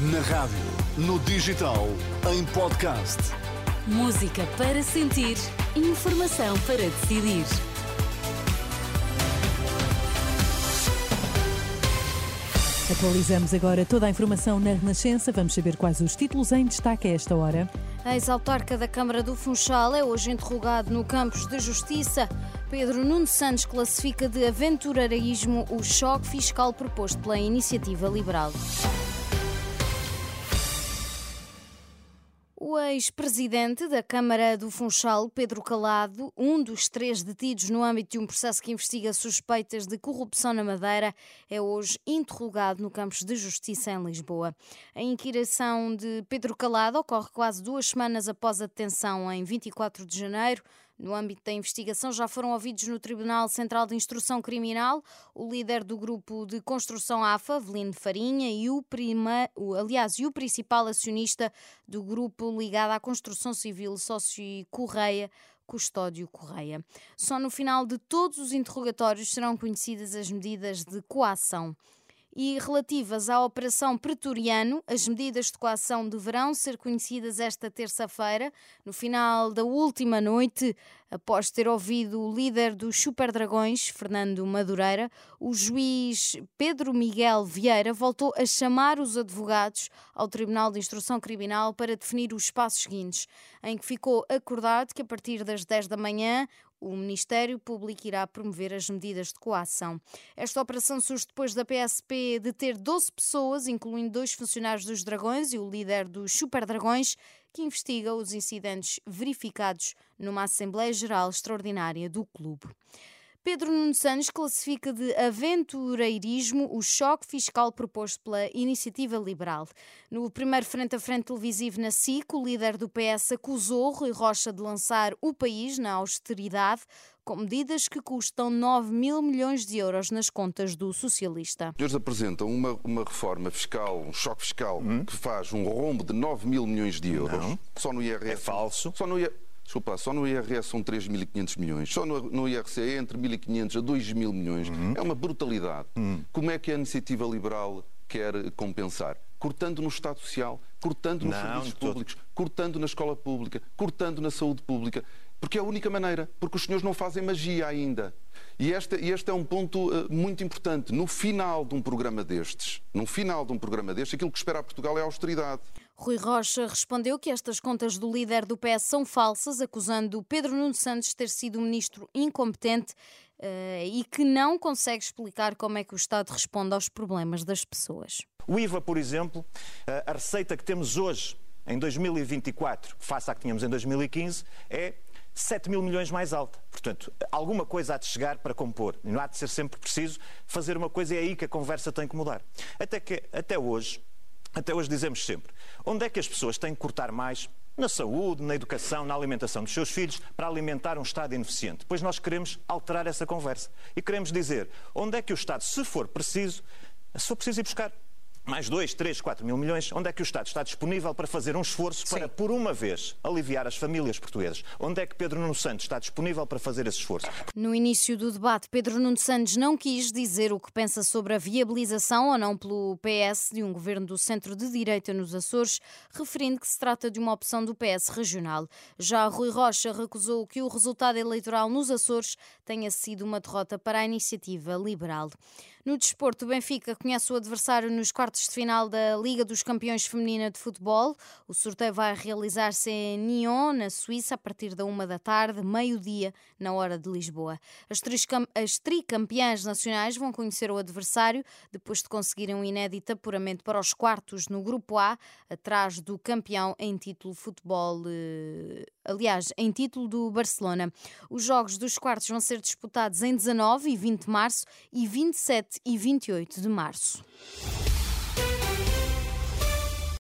Na rádio, no digital, em podcast. Música para sentir, informação para decidir. Atualizamos agora toda a informação na Renascença. Vamos saber quais os títulos em destaque a esta hora. A ex-autarca da Câmara do Funchal é hoje interrogado no Campos de Justiça. Pedro Nuno Santos classifica de aventureirismo o choque fiscal proposto pela Iniciativa Liberal. O ex-presidente da Câmara do Funchal, Pedro Calado, um dos três detidos no âmbito de um processo que investiga suspeitas de corrupção na Madeira, é hoje interrogado no Campos de Justiça em Lisboa. A inquirição de Pedro Calado ocorre quase duas semanas após a detenção, em 24 de janeiro. No âmbito da investigação, já foram ouvidos no Tribunal Central de Instrução Criminal o líder do grupo de construção AFA, Avelino Farinha, e o, prima, aliás, e o principal acionista do grupo ligado à construção civil, Sócio Correia, Custódio Correia. Só no final de todos os interrogatórios serão conhecidas as medidas de coação e relativas à Operação Pretoriano. As medidas de coação deverão ser conhecidas esta terça-feira, no final da última noite, após ter ouvido o líder dos Super Dragões, Fernando Madureira, o juiz Pedro Miguel Vieira voltou a chamar os advogados ao Tribunal de Instrução Criminal para definir os passos seguintes, em que ficou acordado que a partir das 10 da manhã o Ministério Público irá promover as medidas de coação. Esta operação surge depois da PSP deter 12 pessoas, incluindo dois funcionários dos Dragões e o líder dos Super Dragões, que investiga os incidentes verificados numa Assembleia Geral Extraordinária do clube. Pedro Nuno Santos classifica de aventureirismo o choque fiscal proposto pela Iniciativa Liberal. No primeiro frente a frente televisivo na SIC, o líder do PS acusou Rui Rocha de lançar o país na austeridade com medidas que custam 9 mil milhões de euros nas contas do socialista. Eles apresentam uma, uma reforma fiscal, um choque fiscal, hum? que faz um rombo de 9 mil milhões de euros. Não. Só no IRS. É falso. Só no IRS. Desculpa, só no IRS são 3.500 milhões, só no, no IRC é entre 1.500 a 2.000 milhões. Uhum. É uma brutalidade. Uhum. Como é que a iniciativa liberal quer compensar? Cortando no Estado Social, cortando nos Não, serviços públicos, cortando na escola pública, cortando na saúde pública. Porque é a única maneira, porque os senhores não fazem magia ainda. E este, este é um ponto uh, muito importante. No final de um programa destes, no final de um programa destes, aquilo que espera a Portugal é a austeridade. Rui Rocha respondeu que estas contas do líder do PS são falsas, acusando Pedro Nuno Santos de ter sido um ministro incompetente uh, e que não consegue explicar como é que o Estado responde aos problemas das pessoas. O IVA, por exemplo, a receita que temos hoje, em 2024, face à que tínhamos em 2015, é 7 mil milhões mais alta. Portanto, alguma coisa há de chegar para compor. Não há de ser sempre preciso fazer uma coisa, e é aí que a conversa tem que mudar. Até que, até hoje, até hoje dizemos sempre: onde é que as pessoas têm que cortar mais? Na saúde, na educação, na alimentação dos seus filhos, para alimentar um Estado ineficiente. Pois nós queremos alterar essa conversa. E queremos dizer onde é que o Estado, se for preciso, se for preciso ir buscar mais 2, 3, 4 mil milhões, onde é que o Estado está disponível para fazer um esforço Sim. para, por uma vez, aliviar as famílias portuguesas? Onde é que Pedro Nuno Santos está disponível para fazer esse esforço? No início do debate, Pedro Nuno Santos não quis dizer o que pensa sobre a viabilização ou não pelo PS de um governo do centro de direita nos Açores, referindo que se trata de uma opção do PS regional. Já Rui Rocha recusou que o resultado eleitoral nos Açores tenha sido uma derrota para a iniciativa liberal. No desporto, o Benfica conhece o adversário nos quartos de final da Liga dos Campeões Feminina de Futebol. O sorteio vai realizar-se em Nyon, na Suíça, a partir da uma da tarde, meio-dia, na hora de Lisboa. As, as tricampeãs nacionais vão conhecer o adversário depois de conseguirem um inédito apuramento para os quartos no Grupo A, atrás do campeão em título futebol, eh, aliás, em título do Barcelona. Os jogos dos quartos vão ser disputados em 19 e 20 de março e 27 e 28 de março.